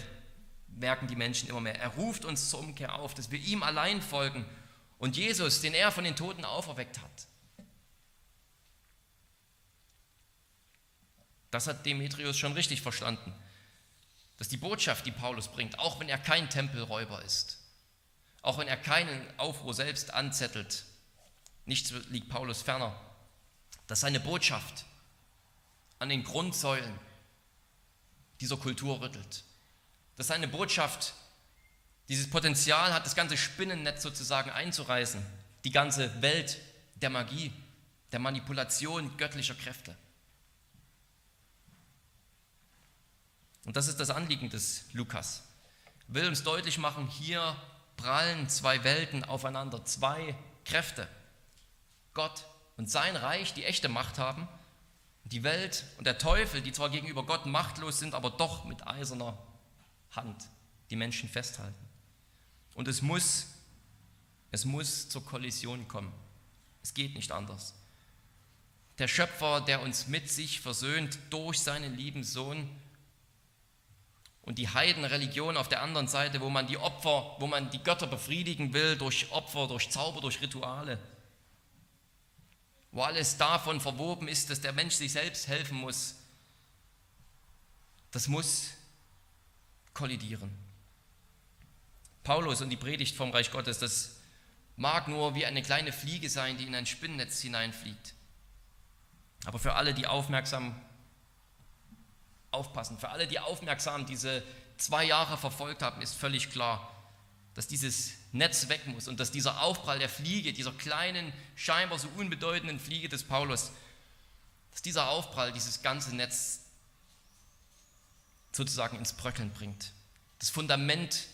merken die Menschen immer mehr. Er ruft uns zur Umkehr auf, dass wir ihm allein folgen und Jesus, den er von den Toten auferweckt hat. Das hat Demetrius schon richtig verstanden dass die Botschaft, die Paulus bringt, auch wenn er kein Tempelräuber ist, auch wenn er keinen Aufruhr selbst anzettelt, nichts liegt Paulus ferner, dass seine Botschaft an den Grundsäulen dieser Kultur rüttelt, dass seine Botschaft dieses Potenzial hat, das ganze Spinnennetz sozusagen einzureißen, die ganze Welt der Magie, der Manipulation göttlicher Kräfte. Und das ist das Anliegen des Lukas. Will uns deutlich machen, hier prallen zwei Welten aufeinander, zwei Kräfte. Gott und sein Reich, die echte Macht haben, die Welt und der Teufel, die zwar gegenüber Gott machtlos sind, aber doch mit eiserner Hand die Menschen festhalten. Und es muss, es muss zur Kollision kommen. Es geht nicht anders. Der Schöpfer, der uns mit sich versöhnt durch seinen lieben Sohn, und die Heidenreligion auf der anderen Seite, wo man die Opfer, wo man die Götter befriedigen will durch Opfer, durch Zauber, durch Rituale. Wo alles davon verwoben ist, dass der Mensch sich selbst helfen muss. Das muss kollidieren. Paulus und die Predigt vom Reich Gottes, das mag nur wie eine kleine Fliege sein, die in ein Spinnennetz hineinfliegt. Aber für alle, die aufmerksam aufpassen. Für alle, die aufmerksam diese zwei Jahre verfolgt haben, ist völlig klar, dass dieses Netz weg muss und dass dieser Aufprall der Fliege, dieser kleinen, scheinbar so unbedeutenden Fliege des Paulus, dass dieser Aufprall dieses ganze Netz sozusagen ins Bröckeln bringt. Das Fundament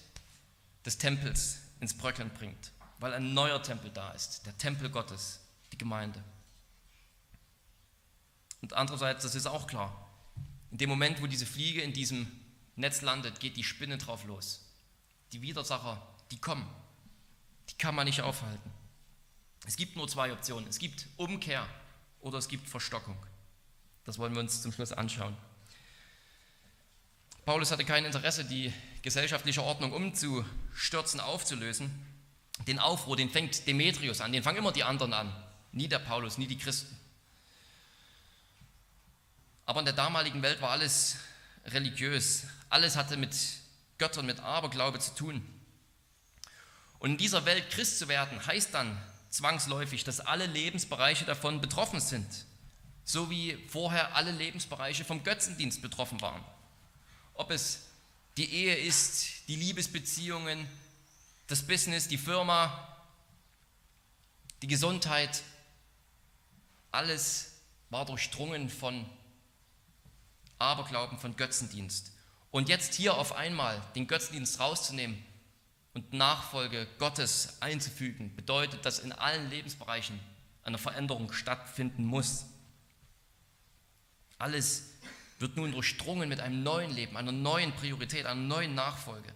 des Tempels ins Bröckeln bringt, weil ein neuer Tempel da ist, der Tempel Gottes, die Gemeinde. Und andererseits, das ist auch klar, in dem Moment, wo diese Fliege in diesem Netz landet, geht die Spinne drauf los. Die Widersacher, die kommen. Die kann man nicht aufhalten. Es gibt nur zwei Optionen. Es gibt Umkehr oder es gibt Verstockung. Das wollen wir uns zum Schluss anschauen. Paulus hatte kein Interesse, die gesellschaftliche Ordnung umzustürzen, aufzulösen. Den Aufruhr, den fängt Demetrius an, den fangen immer die anderen an. Nie der Paulus, nie die Christen. Aber in der damaligen Welt war alles religiös. Alles hatte mit Göttern, mit Aberglaube zu tun. Und in dieser Welt Christ zu werden, heißt dann zwangsläufig, dass alle Lebensbereiche davon betroffen sind. So wie vorher alle Lebensbereiche vom Götzendienst betroffen waren. Ob es die Ehe ist, die Liebesbeziehungen, das Business, die Firma, die Gesundheit, alles war durchdrungen von Aberglauben, von Götzendienst. Und jetzt hier auf einmal den Götzendienst rauszunehmen und Nachfolge Gottes einzufügen, bedeutet, dass in allen Lebensbereichen eine Veränderung stattfinden muss. Alles wird nun durchdrungen mit einem neuen Leben, einer neuen Priorität, einer neuen Nachfolge.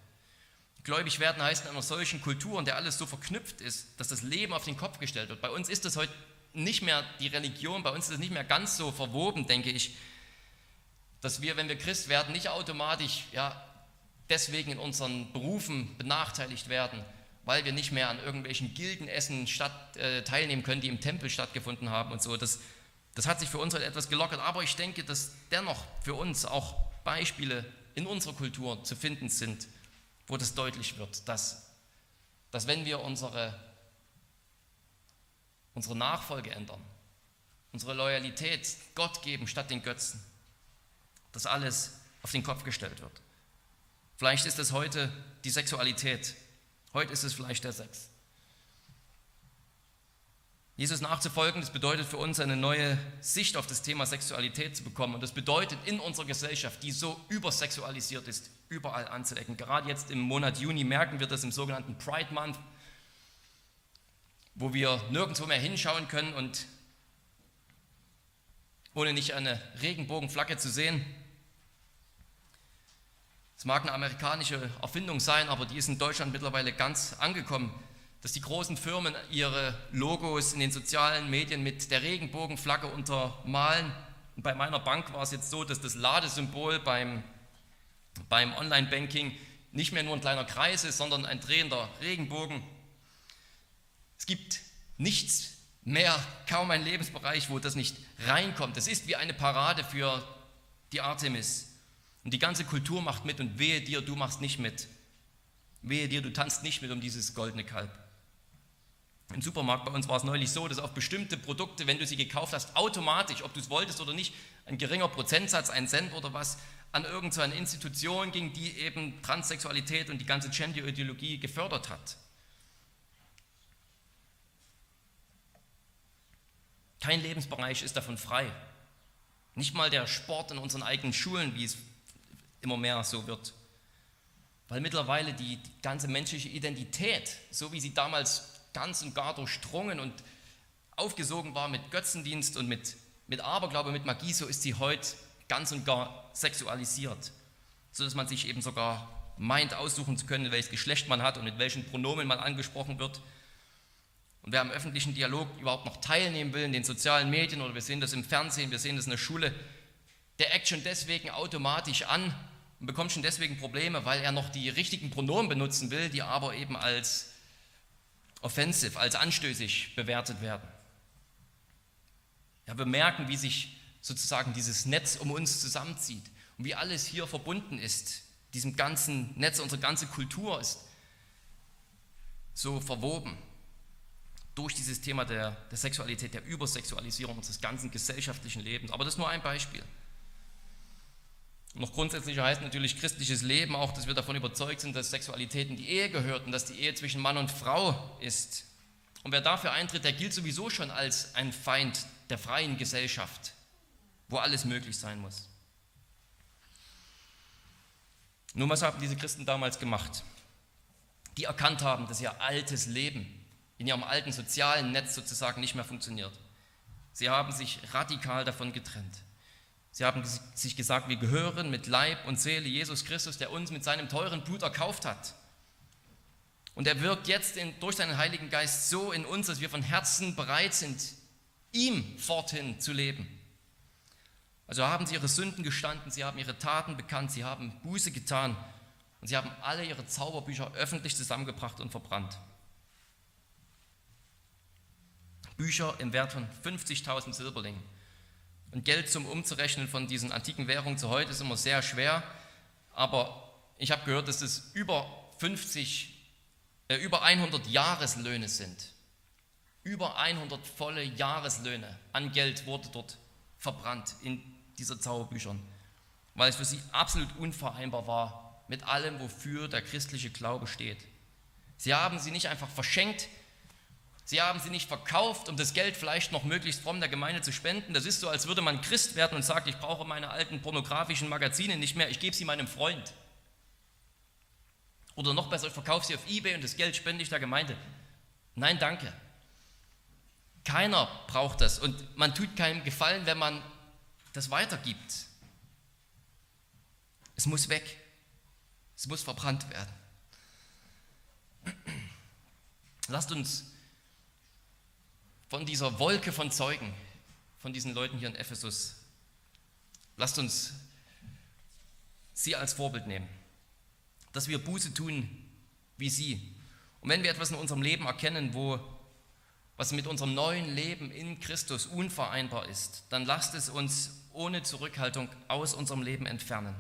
Gläubig werden heißt in einer solchen Kultur, in der alles so verknüpft ist, dass das Leben auf den Kopf gestellt wird. Bei uns ist das heute nicht mehr die Religion, bei uns ist es nicht mehr ganz so verwoben, denke ich, dass wir, wenn wir Christ werden, nicht automatisch ja, deswegen in unseren Berufen benachteiligt werden, weil wir nicht mehr an irgendwelchen Gildenessen statt, äh, teilnehmen können, die im Tempel stattgefunden haben und so. Das, das hat sich für uns halt etwas gelockert, aber ich denke, dass dennoch für uns auch Beispiele in unserer Kultur zu finden sind, wo das deutlich wird, dass, dass wenn wir unsere, unsere Nachfolge ändern, unsere Loyalität Gott geben statt den Götzen, dass alles auf den Kopf gestellt wird. Vielleicht ist es heute die Sexualität, heute ist es vielleicht der Sex. Jesus nachzufolgen, das bedeutet für uns eine neue Sicht auf das Thema Sexualität zu bekommen. Und das bedeutet in unserer Gesellschaft, die so übersexualisiert ist, überall anzuecken. Gerade jetzt im Monat Juni merken wir das im sogenannten Pride Month, wo wir nirgendwo mehr hinschauen können und ohne nicht eine Regenbogenflagge zu sehen. Es mag eine amerikanische Erfindung sein, aber die ist in Deutschland mittlerweile ganz angekommen, dass die großen Firmen ihre Logos in den sozialen Medien mit der Regenbogenflagge untermalen. Und bei meiner Bank war es jetzt so, dass das Ladesymbol beim, beim Online-Banking nicht mehr nur ein kleiner Kreis ist, sondern ein drehender Regenbogen. Es gibt nichts mehr, kaum ein Lebensbereich, wo das nicht reinkommt. Es ist wie eine Parade für die Artemis. Und die ganze Kultur macht mit und wehe dir, du machst nicht mit. Wehe dir, du tanzt nicht mit um dieses goldene Kalb. Im Supermarkt bei uns war es neulich so, dass auf bestimmte Produkte, wenn du sie gekauft hast, automatisch, ob du es wolltest oder nicht, ein geringer Prozentsatz, ein Cent oder was, an irgendeine Institution ging, die eben Transsexualität und die ganze Gender-Ideologie gefördert hat. Kein Lebensbereich ist davon frei. Nicht mal der Sport in unseren eigenen Schulen, wie es immer mehr so wird. Weil mittlerweile die, die ganze menschliche Identität, so wie sie damals ganz und gar durchdrungen und aufgesogen war mit Götzendienst und mit, mit Aberglaube, mit Magie, so ist sie heute ganz und gar sexualisiert, sodass man sich eben sogar meint, aussuchen zu können, welches Geschlecht man hat und mit welchen Pronomen man angesprochen wird. Und wer am öffentlichen Dialog überhaupt noch teilnehmen will, in den sozialen Medien oder wir sehen das im Fernsehen, wir sehen das in der Schule, der eckt schon deswegen automatisch an und bekommt schon deswegen Probleme, weil er noch die richtigen Pronomen benutzen will, die aber eben als offensiv, als anstößig bewertet werden. Ja, wir merken, wie sich sozusagen dieses Netz um uns zusammenzieht und wie alles hier verbunden ist. Diesem ganzen Netz, unsere ganze Kultur ist so verwoben durch dieses Thema der, der Sexualität, der Übersexualisierung unseres ganzen gesellschaftlichen Lebens. Aber das ist nur ein Beispiel. Noch grundsätzlicher heißt natürlich christliches Leben auch, dass wir davon überzeugt sind, dass Sexualität in die Ehe gehört und dass die Ehe zwischen Mann und Frau ist. Und wer dafür eintritt, der gilt sowieso schon als ein Feind der freien Gesellschaft. wo alles möglich sein muss. Nun, was haben diese Christen damals gemacht? Die erkannt haben, dass ihr altes Leben in ihrem alten sozialen Netz sozusagen nicht mehr funktioniert. Sie haben sich radikal davon getrennt. Sie haben sich gesagt, wir gehören mit Leib und Seele Jesus Christus, der uns mit seinem teuren Blut erkauft hat. Und er wirkt jetzt in, durch seinen Heiligen Geist so in uns, dass wir von Herzen bereit sind, ihm forthin zu leben. Also haben sie ihre Sünden gestanden, sie haben ihre Taten bekannt, sie haben Buße getan und sie haben alle ihre Zauberbücher öffentlich zusammengebracht und verbrannt. Bücher im Wert von 50.000 Silberlingen. Und Geld zum Umzurechnen von diesen antiken Währungen zu heute ist immer sehr schwer, aber ich habe gehört, dass es über 50, äh, über 100 Jahreslöhne sind. Über 100 volle Jahreslöhne an Geld wurde dort verbrannt in dieser Zauberbüchern, weil es für sie absolut unvereinbar war mit allem, wofür der christliche Glaube steht. Sie haben sie nicht einfach verschenkt, Sie haben sie nicht verkauft, um das Geld vielleicht noch möglichst fromm der Gemeinde zu spenden. Das ist so, als würde man Christ werden und sagt, ich brauche meine alten pornografischen Magazine nicht mehr, ich gebe sie meinem Freund. Oder noch besser, ich verkaufe sie auf Ebay und das Geld spende ich der Gemeinde. Nein, danke. Keiner braucht das und man tut keinem Gefallen, wenn man das weitergibt. Es muss weg. Es muss verbrannt werden. Lasst uns von dieser Wolke von Zeugen, von diesen Leuten hier in Ephesus. Lasst uns sie als Vorbild nehmen, dass wir Buße tun wie sie. Und wenn wir etwas in unserem Leben erkennen, wo was mit unserem neuen Leben in Christus unvereinbar ist, dann lasst es uns ohne Zurückhaltung aus unserem Leben entfernen.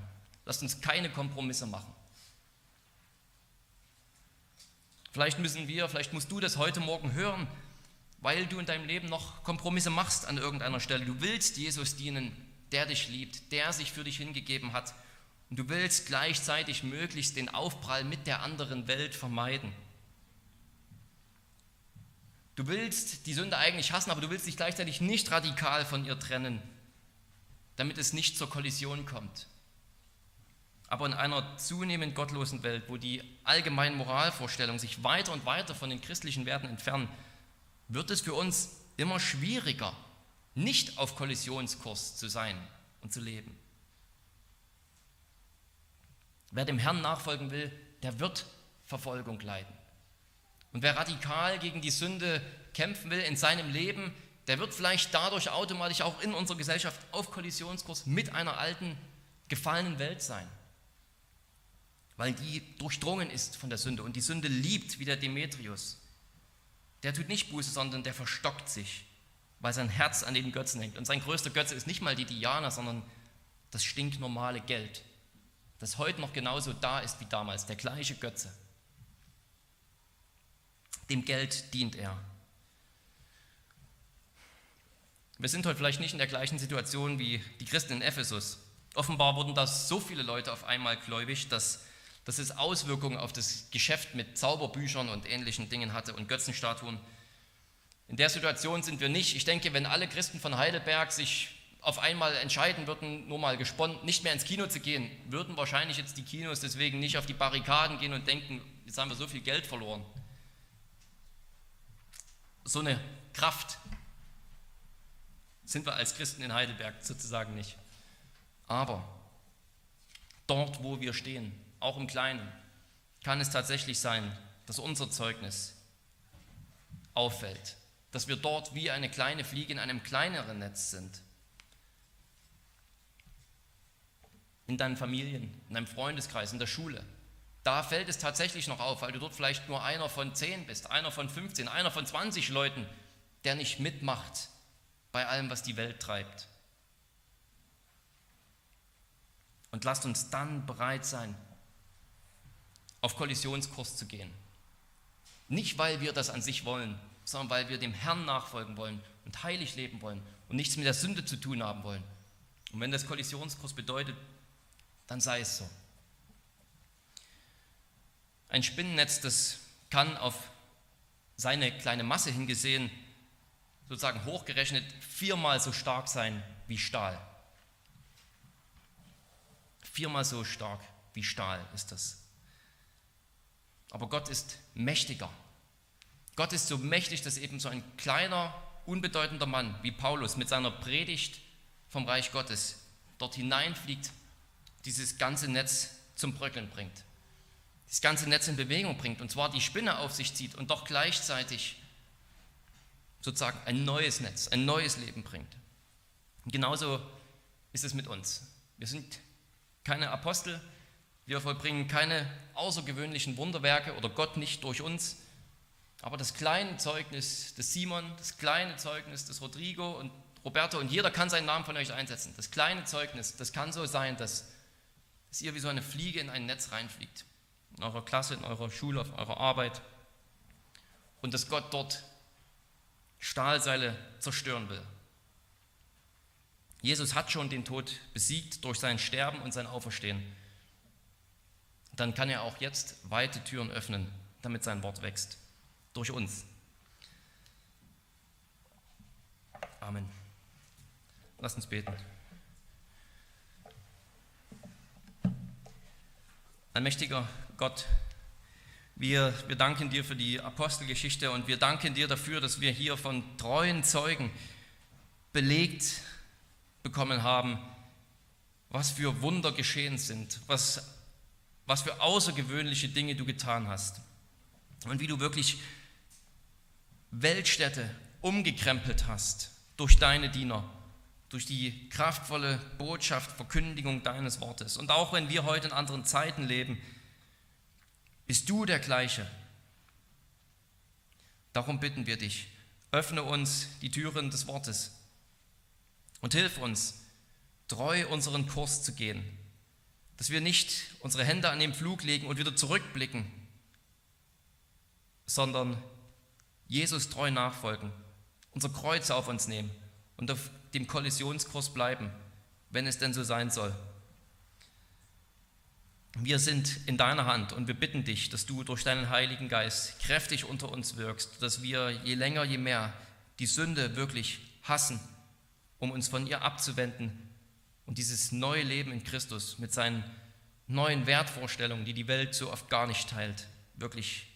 Lasst uns keine Kompromisse machen. Vielleicht müssen wir, vielleicht musst du das heute Morgen hören, weil du in deinem Leben noch Kompromisse machst an irgendeiner Stelle. Du willst Jesus dienen, der dich liebt, der sich für dich hingegeben hat. Und du willst gleichzeitig möglichst den Aufprall mit der anderen Welt vermeiden. Du willst die Sünde eigentlich hassen, aber du willst dich gleichzeitig nicht radikal von ihr trennen, damit es nicht zur Kollision kommt. Aber in einer zunehmend gottlosen Welt, wo die allgemeinen Moralvorstellungen sich weiter und weiter von den christlichen Werten entfernen, wird es für uns immer schwieriger, nicht auf Kollisionskurs zu sein und zu leben. Wer dem Herrn nachfolgen will, der wird Verfolgung leiden. Und wer radikal gegen die Sünde kämpfen will in seinem Leben, der wird vielleicht dadurch automatisch auch in unserer Gesellschaft auf Kollisionskurs mit einer alten, gefallenen Welt sein. Weil die durchdrungen ist von der Sünde und die Sünde liebt wie der Demetrius. Der tut nicht Buße, sondern der verstockt sich, weil sein Herz an den Götzen hängt. Und sein größter Götze ist nicht mal die Diana, sondern das stinknormale Geld, das heute noch genauso da ist wie damals, der gleiche Götze. Dem Geld dient er. Wir sind heute vielleicht nicht in der gleichen Situation wie die Christen in Ephesus. Offenbar wurden da so viele Leute auf einmal gläubig, dass dass es Auswirkungen auf das Geschäft mit Zauberbüchern und ähnlichen Dingen hatte und Götzenstatuen. In der Situation sind wir nicht. Ich denke, wenn alle Christen von Heidelberg sich auf einmal entscheiden würden, nur mal gesponnen, nicht mehr ins Kino zu gehen, würden wahrscheinlich jetzt die Kinos deswegen nicht auf die Barrikaden gehen und denken, jetzt haben wir so viel Geld verloren. So eine Kraft sind wir als Christen in Heidelberg sozusagen nicht. Aber dort, wo wir stehen, auch im Kleinen, kann es tatsächlich sein, dass unser Zeugnis auffällt, dass wir dort wie eine kleine Fliege in einem kleineren Netz sind. In deinen Familien, in deinem Freundeskreis, in der Schule. Da fällt es tatsächlich noch auf, weil du dort vielleicht nur einer von zehn bist, einer von 15, einer von 20 Leuten, der nicht mitmacht bei allem, was die Welt treibt. Und lasst uns dann bereit sein, auf Kollisionskurs zu gehen. Nicht, weil wir das an sich wollen, sondern weil wir dem Herrn nachfolgen wollen und heilig leben wollen und nichts mit der Sünde zu tun haben wollen. Und wenn das Kollisionskurs bedeutet, dann sei es so. Ein Spinnennetz, das kann auf seine kleine Masse hingesehen, sozusagen hochgerechnet, viermal so stark sein wie Stahl. Viermal so stark wie Stahl ist das. Aber Gott ist mächtiger. Gott ist so mächtig, dass eben so ein kleiner, unbedeutender Mann wie Paulus mit seiner Predigt vom Reich Gottes dort hineinfliegt, dieses ganze Netz zum Bröckeln bringt. Das ganze Netz in Bewegung bringt und zwar die Spinne auf sich zieht und doch gleichzeitig sozusagen ein neues Netz, ein neues Leben bringt. Und genauso ist es mit uns. Wir sind keine Apostel, wir vollbringen keine außergewöhnlichen Wunderwerke oder Gott nicht durch uns. Aber das kleine Zeugnis des Simon, das kleine Zeugnis des Rodrigo und Roberto und jeder kann seinen Namen von euch einsetzen. Das kleine Zeugnis, das kann so sein, dass, dass ihr wie so eine Fliege in ein Netz reinfliegt. In eurer Klasse, in eurer Schule, auf eurer Arbeit. Und dass Gott dort Stahlseile zerstören will. Jesus hat schon den Tod besiegt durch sein Sterben und sein Auferstehen dann kann er auch jetzt weite Türen öffnen, damit sein Wort wächst. Durch uns. Amen. Lasst uns beten. Ein mächtiger Gott, wir, wir danken dir für die Apostelgeschichte und wir danken dir dafür, dass wir hier von treuen Zeugen belegt bekommen haben, was für Wunder geschehen sind, was was für außergewöhnliche Dinge du getan hast und wie du wirklich Weltstädte umgekrempelt hast durch deine Diener, durch die kraftvolle Botschaft, Verkündigung deines Wortes. Und auch wenn wir heute in anderen Zeiten leben, bist du der gleiche. Darum bitten wir dich, öffne uns die Türen des Wortes und hilf uns, treu unseren Kurs zu gehen dass wir nicht unsere Hände an den Flug legen und wieder zurückblicken, sondern Jesus treu nachfolgen, unser Kreuz auf uns nehmen und auf dem Kollisionskurs bleiben, wenn es denn so sein soll. Wir sind in deiner Hand und wir bitten dich, dass du durch deinen Heiligen Geist kräftig unter uns wirkst, dass wir je länger, je mehr die Sünde wirklich hassen, um uns von ihr abzuwenden und dieses neue Leben in Christus mit seinen neuen Wertvorstellungen, die die Welt so oft gar nicht teilt, wirklich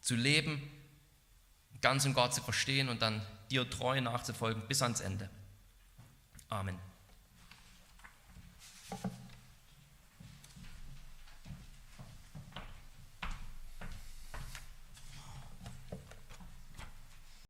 zu leben, ganz und gar zu verstehen und dann dir treu nachzufolgen bis ans Ende. Amen.